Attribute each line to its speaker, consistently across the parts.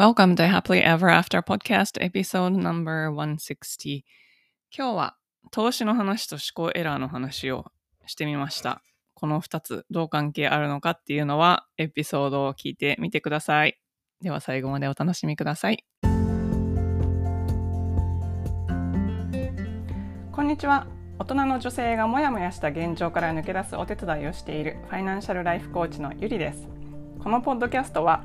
Speaker 1: Welcome to Happily Ever After Podcast Episode No.160 今日は投資の話と思考エラーの話をしてみました。この2つどう関係あるのかっていうのはエピソードを聞いてみてください。では最後までお楽しみください。こんにちは。大人の女性がモヤモヤした現状から抜け出すお手伝いをしているファイナンシャルライフコーチのゆりです。このポッドキャストは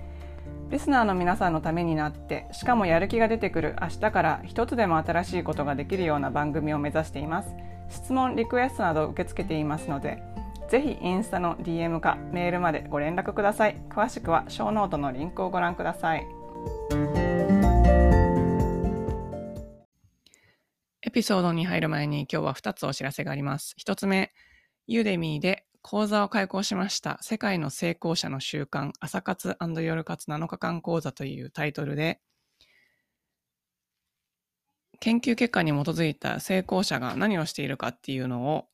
Speaker 1: リスナーの皆さんのためになってしかもやる気が出てくる明日から一つでも新しいことができるような番組を目指しています。質問リクエストなど受け付けていますのでぜひインスタの DM かメールまでご連絡ください。詳しくはショーノートのリンクをご覧ください。エピソードに入る前に今日は2つお知らせがあります。1つ目ユーデミーで講座を開講しました。世界の成功者の習慣、朝活夜活7日間講座というタイトルで、研究結果に基づいた成功者が何をしているかっていうのを、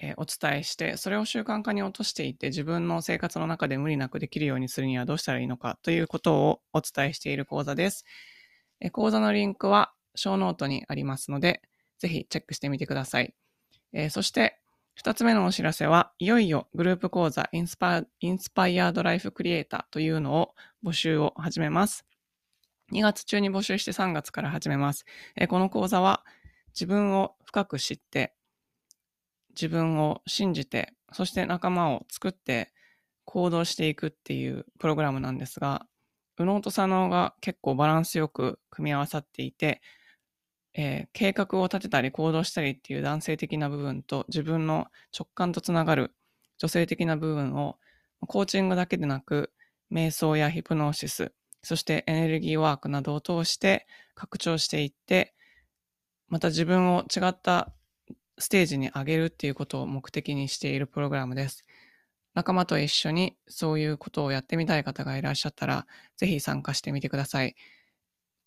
Speaker 1: えー、お伝えして、それを習慣化に落としていって自分の生活の中で無理なくできるようにするにはどうしたらいいのかということをお伝えしている講座です。えー、講座のリンクはショーノートにありますので、ぜひチェックしてみてください。えー、そして、二つ目のお知らせは、いよいよグループ講座 Inspired Life Creator というのを募集を始めます。2月中に募集して3月から始めます。えこの講座は自分を深く知って、自分を信じて、そして仲間を作って行動していくっていうプログラムなんですが、右脳と左脳が結構バランスよく組み合わさっていて、えー、計画を立てたり行動したりっていう男性的な部分と自分の直感とつながる女性的な部分をコーチングだけでなく瞑想やヒプノーシスそしてエネルギーワークなどを通して拡張していってまた自分を違ったステージに上げるっていうことを目的にしているプログラムです。仲間と一緒にそういうことをやってみたい方がいらっしゃったら、ぜひ参加してみてください。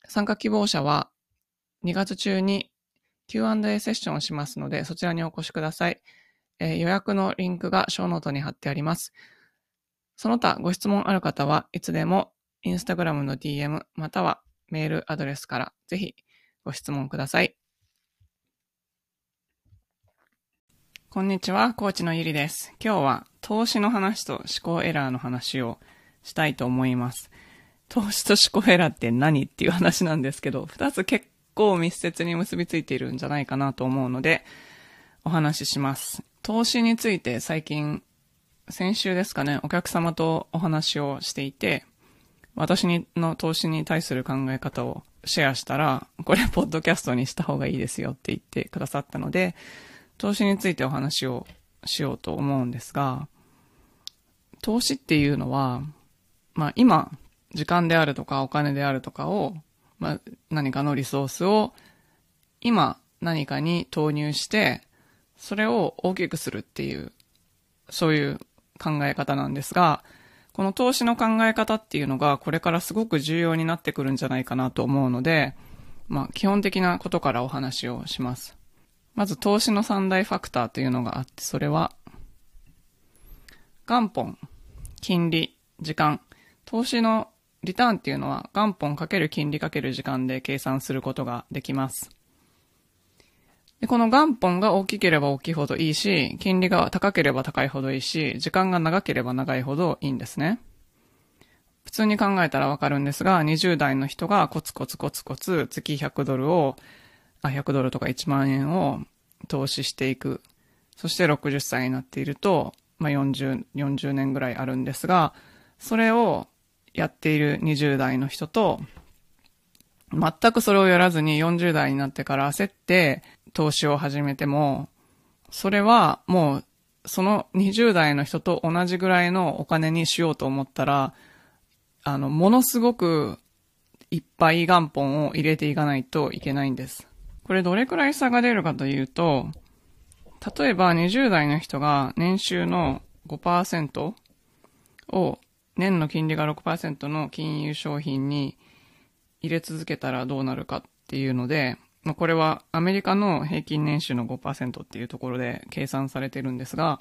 Speaker 1: 参加希望者は2月中に Q&A セッションをしますので、そちらにお越しください。えー、予約のリンクがショーノートに貼ってあります。その他ご質問ある方はいつでもインスタグラムの DM またはメールアドレスからぜひご質問ください。こんにちは、コーチのゆりです。今日は投資の話と思考エラーの話をしたいと思います。投資と思考エラーって何っていう話なんですけど、二つ結構密接に結びついているんじゃないかなと思うので、お話しします。投資について最近、先週ですかね、お客様とお話をしていて、私の投資に対する考え方をシェアしたら、これポッドキャストにした方がいいですよって言ってくださったので、投資についてお話をしようと思うんですが、投資っていうのは、まあ今、時間であるとかお金であるとかをまあ、何かのリソースを今何かに投入して、それを大きくするっていう、そういう考え方なんですが、この投資の考え方っていうのがこれからすごく重要になってくるんじゃないかなと思うので、まあ基本的なことからお話をします。まず投資の三大ファクターというのがあって、それは、元本、金利、時間。投資のリターンっていうのは元本かける金利かける時間で計算することができます。でこの元本が大きければ大きいほどいいし、金利が高ければ高いほどいいし、時間が長ければ長いほどいいんですね。普通に考えたらわかるんですが、20代の人がコツコツコツコツ月100ドルを、あ、100ドルとか1万円を投資していく。そして60歳になっていると、まあ、40、40年ぐらいあるんですが、それをやっている20代の人と、全くそれをやらずに40代になってから焦って投資を始めても、それはもうその20代の人と同じぐらいのお金にしようと思ったら、あの、ものすごくいっぱい元本を入れていかないといけないんです。これどれくらい差が出るかというと、例えば20代の人が年収の5%を年の金利が6%の金融商品に入れ続けたらどうなるかっていうので、まあ、これはアメリカの平均年収の5%っていうところで計算されてるんですが、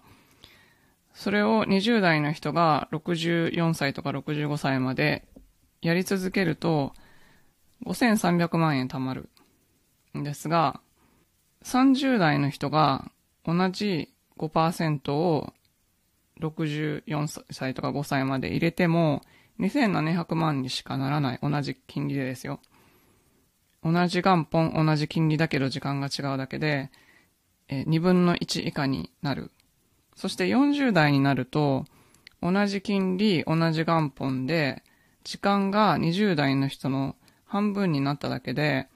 Speaker 1: それを20代の人が64歳とか65歳までやり続けると5300万円貯まるんですが、30代の人が同じ5%を64歳とか5歳まで入れても2700万にしかならない。同じ金利でですよ。同じ元本、同じ金利だけど時間が違うだけで、え2分の1以下になる。そして40代になると、同じ金利、同じ元本で、時間が20代の人の半分になっただけで、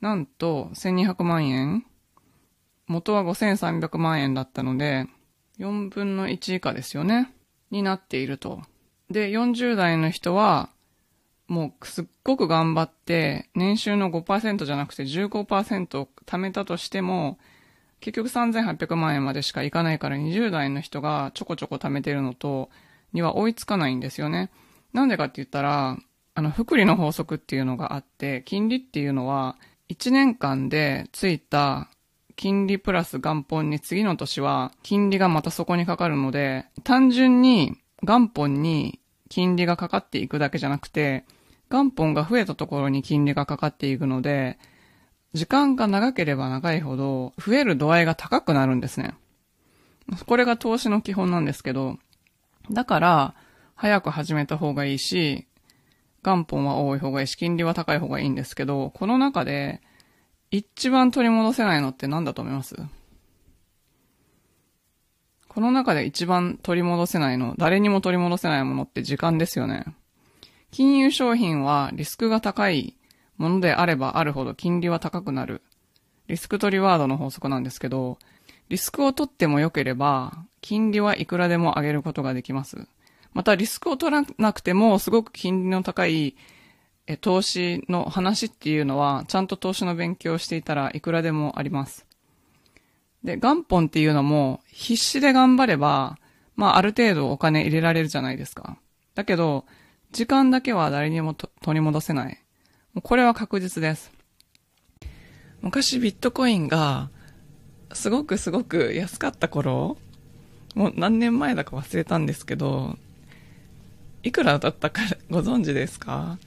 Speaker 1: なんと1200万円元は5300万円だったので、4分の1以下ですよね。になっていると。で、40代の人は、もうすっごく頑張って、年収の5%じゃなくて15%貯めたとしても、結局3800万円までしかいかないから20代の人がちょこちょこ貯めてるのと、には追いつかないんですよね。なんでかって言ったら、あの、福利の法則っていうのがあって、金利っていうのは、1年間でついた金利プラス元本に次の年は金利がまたそこにかかるので、単純に元本に金利がかかっていくだけじゃなくて、元本が増えたところに金利がかかっていくので、時間が長ければ長いほど増える度合いが高くなるんですね。これが投資の基本なんですけど、だから、早く始めた方がいいし、元本は多い方がいいし、金利は高い方がいいんですけど、この中で、一番取り戻せないのって何だと思います？この中で一番取り戻せないの、誰にも取り戻せないものって時間ですよね。金融商品はリスクが高いものであればあるほど金利は高くなる。リスクとリワードの法則なんですけど、リスクを取っても良ければ、金利はいくらでも上げることができます。またリスクを取らなくても、すごく金利の高いえ投資の話っていうのは、ちゃんと投資の勉強をしていたらいくらでもあります。で、元本っていうのも、必死で頑張れば、まあある程度お金入れられるじゃないですか。だけど、時間だけは誰にも取り戻せない。もうこれは確実です。昔ビットコインが、すごくすごく安かった頃、もう何年前だか忘れたんですけど、いくらだったかご存知ですか？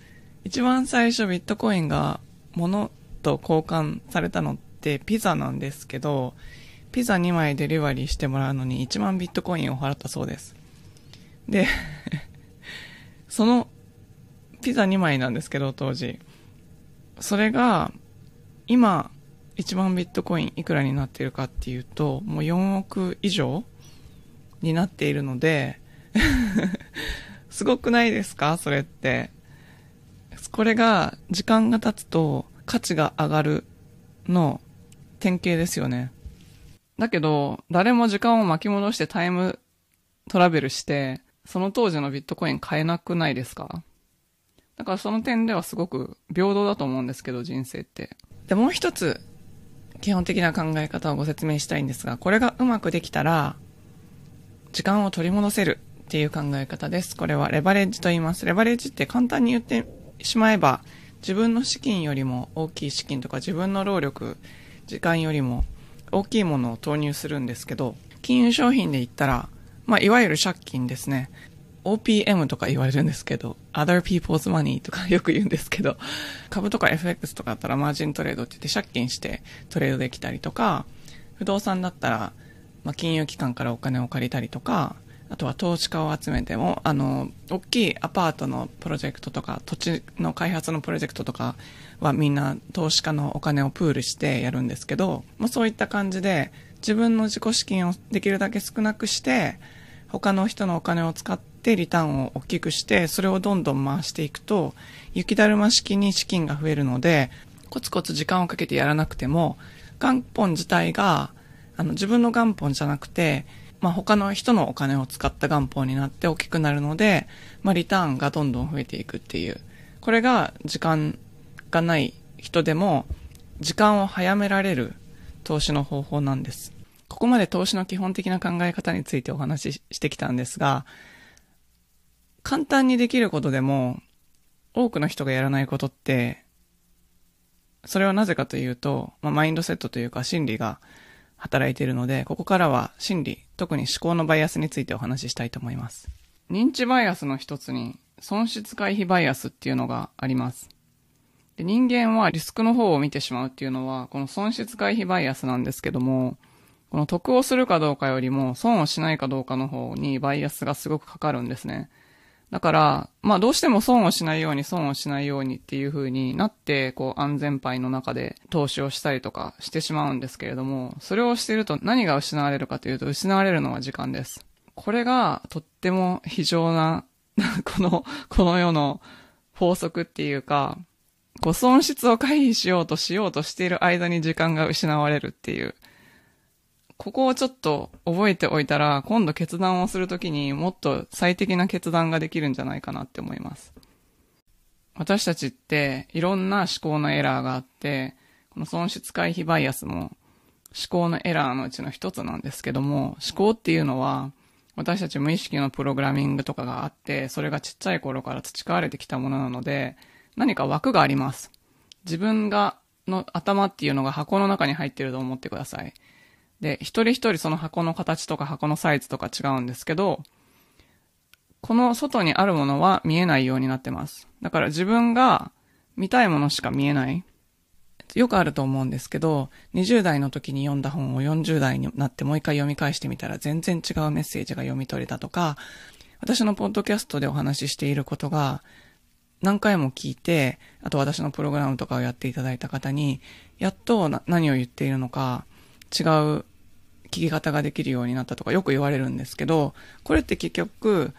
Speaker 1: 一番最初ビットコインが物と交換されたのってピザなんですけど、ピザ2枚デリバリーしてもらうのに1万ビットコインを払ったそうです。で そのピザ2枚なんですけど、当時。それが、今、1万ビットコインいくらになっているかっていうと、もう4億以上になっているので すごくないですか？それって。これが時間が経つと価値が上がるの典型ですよね。だけど、誰も時間を巻き戻してタイムトラベルして、その当時のビットコイン買えなくないですか？だからその点ではすごく平等だと思うんですけど、人生って。で、もう一つ、基本的な考え方をご説明したいんですが、これがうまくできたら、時間を取り戻せるっていう考え方です。これはレバレッジと言います。レバレッジって簡単に言ってしまえば、自分の資金よりも大きい資金とか自分の労力、時間よりも大きいものを投入するんですけど、金融商品で言ったら、まあ、いわゆる借金ですね。OPM とか言われるんですけど、other people's money とかよく言うんですけど、株とか FX とかだったらマージントレードって言って借金してトレードできたりとか、不動産だったら、まあ、金融機関からお金を借りたりとか、あとは投資家を集めても、あの、大きいアパートのプロジェクトとか、土地の開発のプロジェクトとかはみんな投資家のお金をプールしてやるんですけど、まあ、そういった感じで、自分の自己資金をできるだけ少なくして、他の人のお金を使ってリターンを大きくして、それをどんどん回していくと、雪だるま式に資金が増えるので、コツコツ時間をかけてやらなくても、元本自体が、あの、自分の元本じゃなくて、まあ、他の人のお金を使った元本になって大きくなるので、まあ、リターンがどんどん増えていくっていう、これが時間がない人でも時間を早められる投資の方法なんです。ここまで投資の基本的な考え方についてお話ししてきたんですが、簡単にできることでも多くの人がやらないことって、それはなぜかというと、まあ、マインドセットというか心理が働いているので、ここからは心理、特に思考のバイアスについてお話ししたいと思います。認知バイアスの一つに損失回避バイアスっていうのがあります。で人間はリスクの方を見てしまうっていうのは、この損失回避バイアスなんですけども、この得をするかどうかよりも損をしないかどうかの方にバイアスがすごくかかるんですね。だから、まあどうしても損をしないように損をしないようにっていう風になって、こう安全牌の中で投資をしたりとかしてしまうんですけれども、それをしていると何が失われるかというと、失われるのは時間です。これがとっても非常な、この、この世の法則っていうか、こう損失を回避しようとしようとしている間に時間が失われるっていう。ここをちょっと覚えておいたら、今度決断をするときにもっと最適な決断ができるんじゃないかなって思います。私たちっていろんな思考のエラーがあって、この損失回避バイアスも思考のエラーのうちの一つなんですけども、思考っていうのは私たち無意識のプログラミングとかがあって、それがちっちゃい頃から培われてきたものなので、何か枠があります。自分が、の頭っていうのが箱の中に入ってると思ってください。で、一人一人その箱の形とか箱のサイズとか違うんですけど、この外にあるものは見えないようになってます。だから自分が見たいものしか見えない。よくあると思うんですけど、20代の時に読んだ本を40代になってもう一回読み返してみたら全然違うメッセージが読み取れたとか、私のポッドキャストでお話ししていることが何回も聞いて、あと私のプログラムとかをやっていただいた方に、やっと何を言っているのか、違う聞き方ができるようになったとかよく言われるんですけど、これって結局、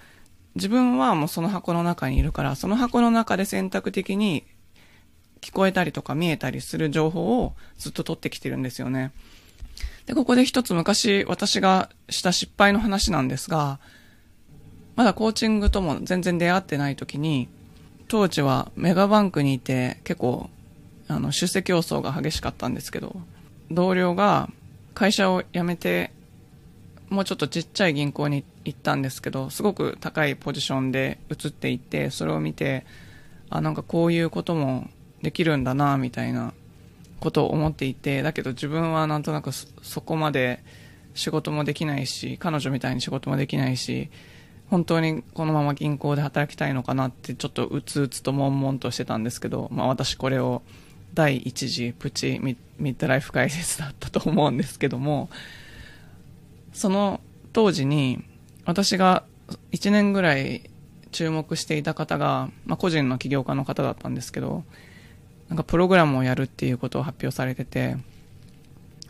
Speaker 1: 自分はもうその箱の中にいるから、その箱の中で選択的に聞こえたりとか見えたりする情報をずっと取ってきてるんですよね。で、ここで一つ昔私がした失敗の話なんですが、まだコーチングとも全然出会ってない時に、当時はメガバンクにいて結構あの出世競争が激しかったんですけど、同僚が会社を辞めて、もうちょっとちっちゃい銀行に行ったんですけど、すごく高いポジションで移っていって、それを見て、あ、なんかこういうこともできるんだな、みたいなことを思っていて、だけど自分はなんとなくそこまで仕事もできないし、彼女みたいに仕事もできないし、本当にこのまま銀行で働きたいのかなってちょっとうつうつと悶々としてたんですけど、まあ私これを第一次プチミッドライフ解説だったと思うんですけども、その当時に私が1年ぐらい注目していた方が、まあ、個人の起業家の方だったんですけど、なんかプログラムをやるっていうことを発表されてて、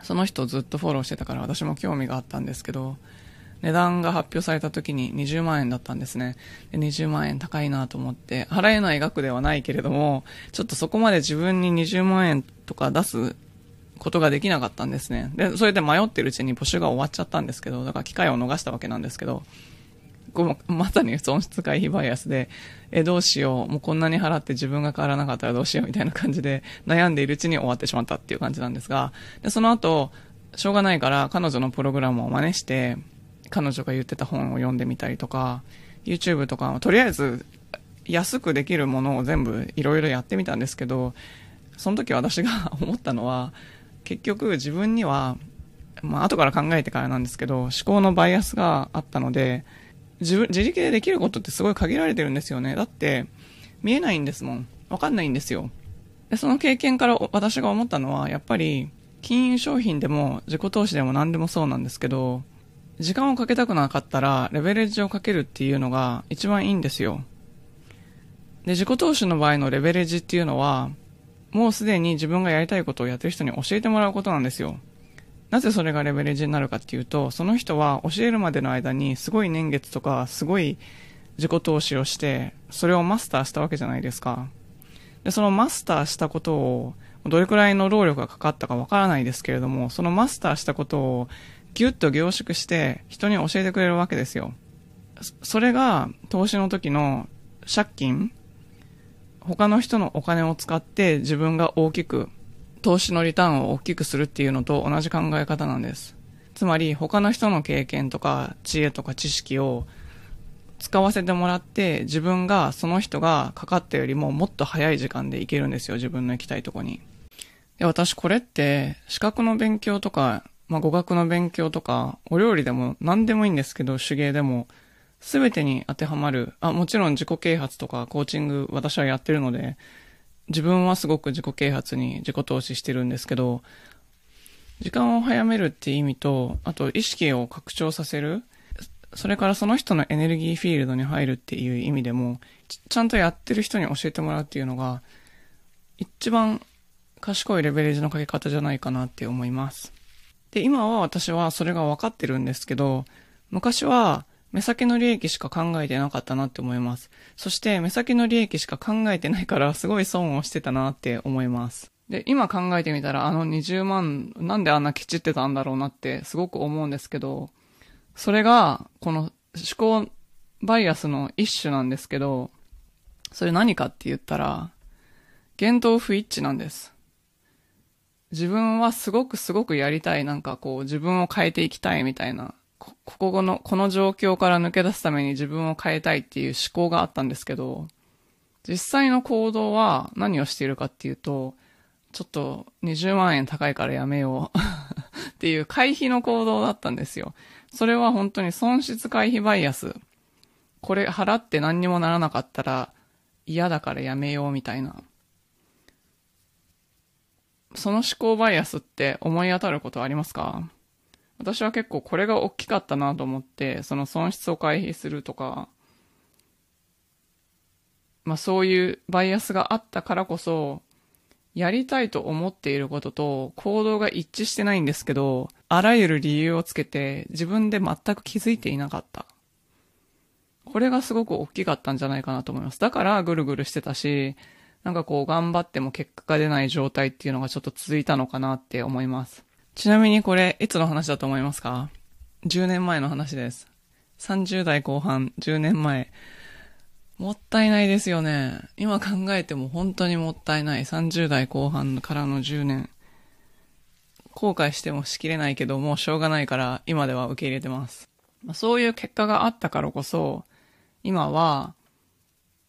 Speaker 1: その人をずっとフォローしてたから私も興味があったんですけど、値段が発表された時に20万円だったんですね。で20万円高いなと思って、払えない額ではないけれども、ちょっとそこまで自分に20万円とか出すことができなかったんですね。で、それで迷ってるうちに募集が終わっちゃったんですけど、だから機会を逃したわけなんですけど、こうまさに損失回避バイアスで、え、どうしよう、もうこんなに払って自分が変わらなかったらどうしようみたいな感じで悩んでいるうちに終わってしまったっていう感じなんですが、で、その後、しょうがないから彼女のプログラムを真似して、彼女が言ってた本を読んでみたりとか、YouTube とか、とりあえず安くできるものを全部いろいろやってみたんですけど、その時私が 思ったのは、結局自分には、まあ後から考えてからなんですけど、思考のバイアスがあったので、自分、自力でできることってすごい限られてるんですよね。だって、見えないんですもん。わかんないんですよ。で、その経験から私が思ったのは、やっぱり、金融商品でも自己投資でも何でもそうなんですけど、時間をかけたくなかったら、レベレッジをかけるっていうのが一番いいんですよ。で、自己投資の場合のレベレッジっていうのは、もうすでに自分がやりたいことをやってる人に教えてもらうことなんですよ。なぜそれがレベレッジになるかっていうと、その人は教えるまでの間にすごい年月とか、すごい自己投資をして、それをマスターしたわけじゃないですか。で、そのマスターしたことを、どれくらいの労力がかかったかわからないですけれども、そのマスターしたことをぎゅっと凝縮して人に教えてくれるわけですよ。それが投資の時の借金他の人のお金を使って自分が大きく、投資のリターンを大きくするっていうのと同じ考え方なんです。つまり他の人の経験とか知恵とか知識を使わせてもらって自分がその人がかかったよりももっと早い時間で行けるんですよ、自分の行きたいとこに。で、私これって資格の勉強とか、まあ語学の勉強とか、お料理でも何でもいいんですけど、手芸でもすべてに当てはまる。あ、もちろん自己啓発とかコーチング私はやってるので、自分はすごく自己啓発に自己投資してるんですけど、時間を早めるって意味と、あと意識を拡張させる。それからその人のエネルギーフィールドに入るっていう意味でも、ちゃんとやってる人に教えてもらうっていうのが、一番賢いレベレージのかけ方じゃないかなって思います。で、今は私はそれが分かってるんですけど、昔は目先の利益しか考えてなかったなって思います。そして目先の利益しか考えてないからすごい損をしてたなって思います。で、今考えてみたらあの20万なんであんなケチってたんだろうなってすごく思うんですけど、それがこの思考バイアスの一種なんですけど、それ何かって言ったら、言動不一致なんです。自分はすごくすごくやりたい、なんかこう自分を変えていきたいみたいなこ、ここの、この状況から抜け出すために自分を変えたいっていう思考があったんですけど、実際の行動は何をしているかっていうと、ちょっと20万円高いからやめよう っていう回避の行動だったんですよ。それは本当に損失回避バイアス。これ払って何にもならなかったら嫌だからやめようみたいな。その思考バイアスって思い当たることありますか？私は結構これが大きかったなと思って、その損失を回避するとか、まあそういうバイアスがあったからこそ、やりたいと思っていることと行動が一致してないんですけど、あらゆる理由をつけて自分で全く気づいていなかった。これがすごく大きかったんじゃないかなと思います。だからぐるぐるしてたし、なんかこう頑張っても結果が出ない状態っていうのがちょっと続いたのかなって思います。ちなみにこれ、いつの話だと思いますか ?10 年前の話です。30代後半、10年前。もったいないですよね。今考えても本当にもったいない。30代後半からの10年。後悔してもしきれないけど、もうしょうがないから今では受け入れてます。そういう結果があったからこそ、今は、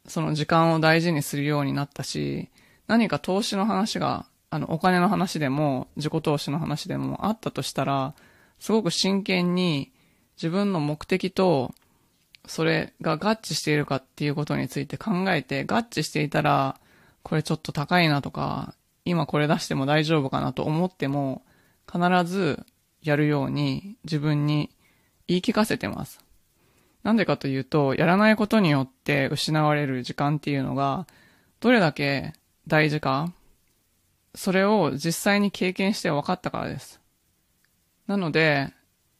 Speaker 1: その時間を大事にするようになったし、何か投資の話があの、お金の話でも、自己投資の話でもあったとしたら、すごく真剣に自分の目的と、それが合致しているかっていうことについて考えて、合致していたら、これちょっと高いなとか、今これ出しても大丈夫かなと思っても、必ずやるように自分に言い聞かせてます。なんでかというと、やらないことによって失われる時間っていうのが、どれだけ大事かそれを実際に経験して分かったからです。なので、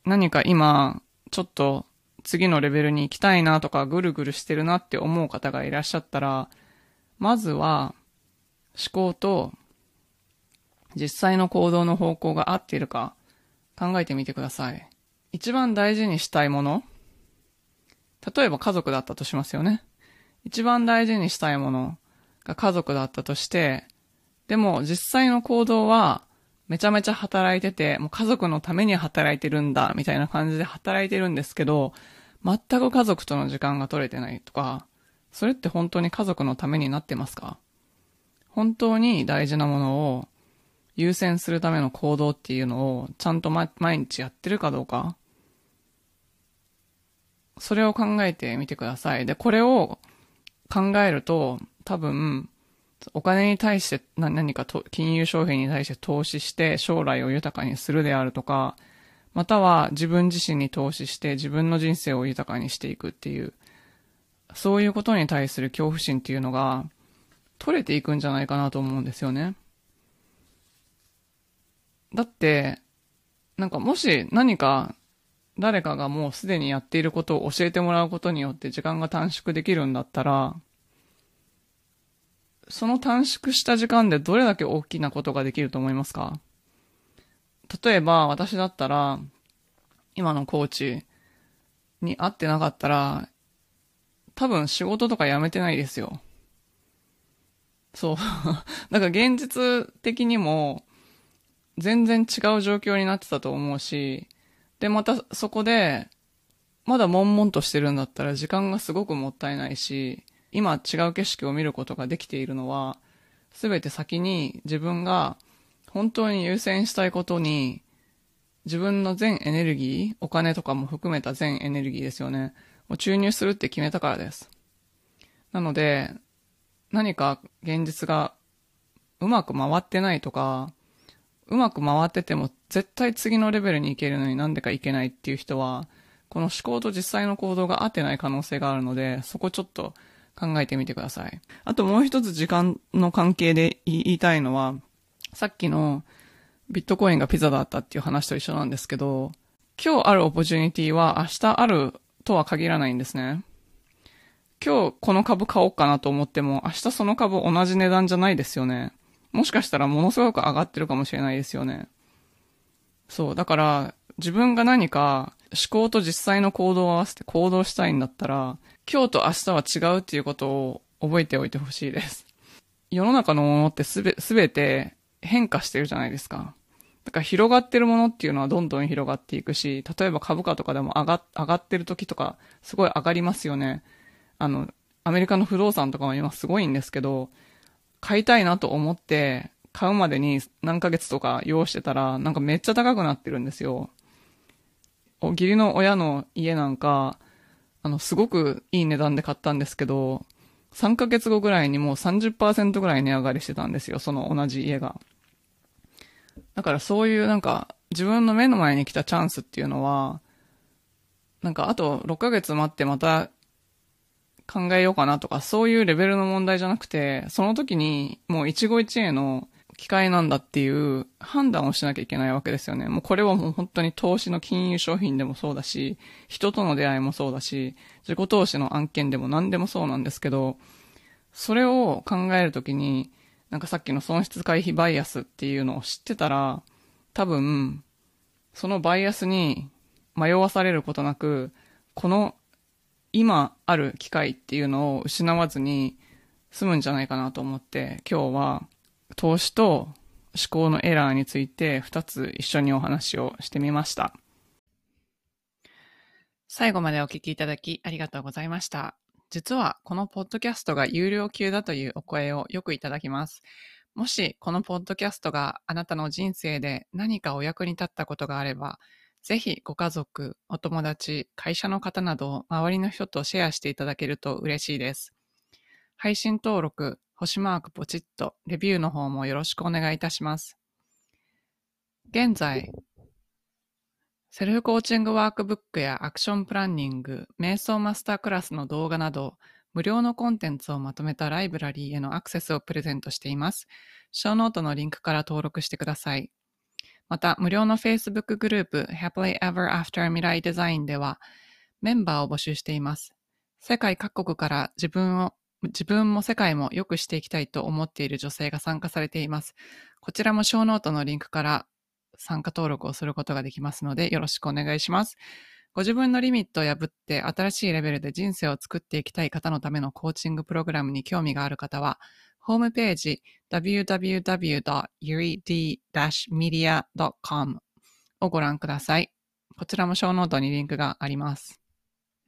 Speaker 1: 何か今、ちょっと次のレベルに行きたいなとか、ぐるぐるしてるなって思う方がいらっしゃったら、まずは、思考と実際の行動の方向が合っているか考えてみてください。一番大事にしたいもの例えば家族だったとしますよね。一番大事にしたいものが家族だったとして、でも実際の行動はめちゃめちゃ働いてて、もう家族のために働いてるんだ、みたいな感じで働いてるんですけど、全く家族との時間が取れてないとか、それって本当に家族のためになってますか？本当に大事なものを優先するための行動っていうのをちゃんと、毎日やってるかどうかそれを考えてみてください。で、これを考えると多分お金に対して何かと金融商品に対して投資して将来を豊かにするであるとか、または自分自身に投資して自分の人生を豊かにしていくっていう、そういうことに対する恐怖心っていうのが取れていくんじゃないかなと思うんですよね。だって、なんかもし何か誰かがもうすでにやっていることを教えてもらうことによって時間が短縮できるんだったら、その短縮した時間でどれだけ大きなことができると思いますか？例えば私だったら、今のコーチに会ってなかったら、多分仕事とか辞めてないですよ。そう。だから現実的にも全然違う状況になってたと思うし、で、またそこで、まだ悶々としてるんだったら時間がすごくもったいないし、今違う景色を見ることができているのは、すべて先に自分が本当に優先したいことに、自分の全エネルギー、お金とかも含めた全エネルギーですよね。を注入するって決めたからです。なので、何か現実がうまく回ってないとか、うまく回ってても絶対次のレベルに行けるのになんでかいけないっていう人は、この思考と実際の行動が合ってない可能性があるので、そこちょっと考えてみてください。あともう一つ時間の関係で言いたいのは、さっきのビットコインがピザだったっていう話と一緒なんですけど、今日あるオポチュニティは明日あるとは限らないんですね。今日この株買おうかなと思っても、明日その株同じ値段じゃないですよね。もしかしたらものすごく上がってるかもしれないですよね。そう。だから、自分が何か思考と実際の行動を合わせて行動したいんだったら、今日と明日は違うっていうことを覚えておいてほしいです。世の中のものってすべ、すべて変化してるじゃないですか。だから広がってるものっていうのはどんどん広がっていくし、例えば株価とかでも上が、上がってる時とか、すごい上がりますよね。あの、アメリカの不動産とかも今すごいんですけど、買いたいなと思って、買うまでに何ヶ月とか用してたら、なんかめっちゃ高くなってるんですよ。お義理の親の家なんか、あの、すごくいい値段で買ったんですけど、3ヶ月後ぐらいにもう30%ぐらい値上がりしてたんですよ、その同じ家が。だからそういうなんか、自分の目の前に来たチャンスっていうのは、なんかあと6ヶ月待ってまた考えようかなとか、そういうレベルの問題じゃなくて、その時にもう一期一会の機会なんだっていう判断をしなきゃいけないわけですよね。もうこれはもう本当に投資の金融商品でもそうだし、人との出会いもそうだし、自己投資の案件でも何でもそうなんですけど、それを考えるときに、なんかさっきの損失回避バイアスっていうのを知ってたら、多分、そのバイアスに迷わされることなく、この今ある機会っていうのを失わずに済むんじゃないかなと思って、今日は投資と思考のエラーについて2つ一緒にお話をしてみました。最後までお聞きいただきありがとうございました。実はこのポッドキャストが有料級だというお声をよくいただきます。もしこのポッドキャストがあなたの人生で何かお役に立ったことがあれば、ぜひご家族、お友達、会社の方など周りの人とシェアしていただけると嬉しいです。配信登録、星マークポチッと、レビューの方もよろしくお願いいたします。現在、セルフコーチングワークブックやアクションプランニング、瞑想マスタークラスの動画など、無料のコンテンツをまとめたライブラリーへのアクセスをプレゼントしています。ショーノートのリンクから登録してください。また、無料の Facebook グループ Happily Ever After 未来デザインでは、メンバーを募集しています。世界各国から自分を、自分も世界も良くしていきたいと思っている女性が参加されています。こちらもショーノートのリンクから参加登録をすることができますので、よろしくお願いします。ご自分のリミットを破って新しいレベルで人生を作っていきたい方のためのコーチングプログラムに興味がある方は、ホームページ www.yuri-media.com をご覧ください。こちらもショーノートにリンクがあります。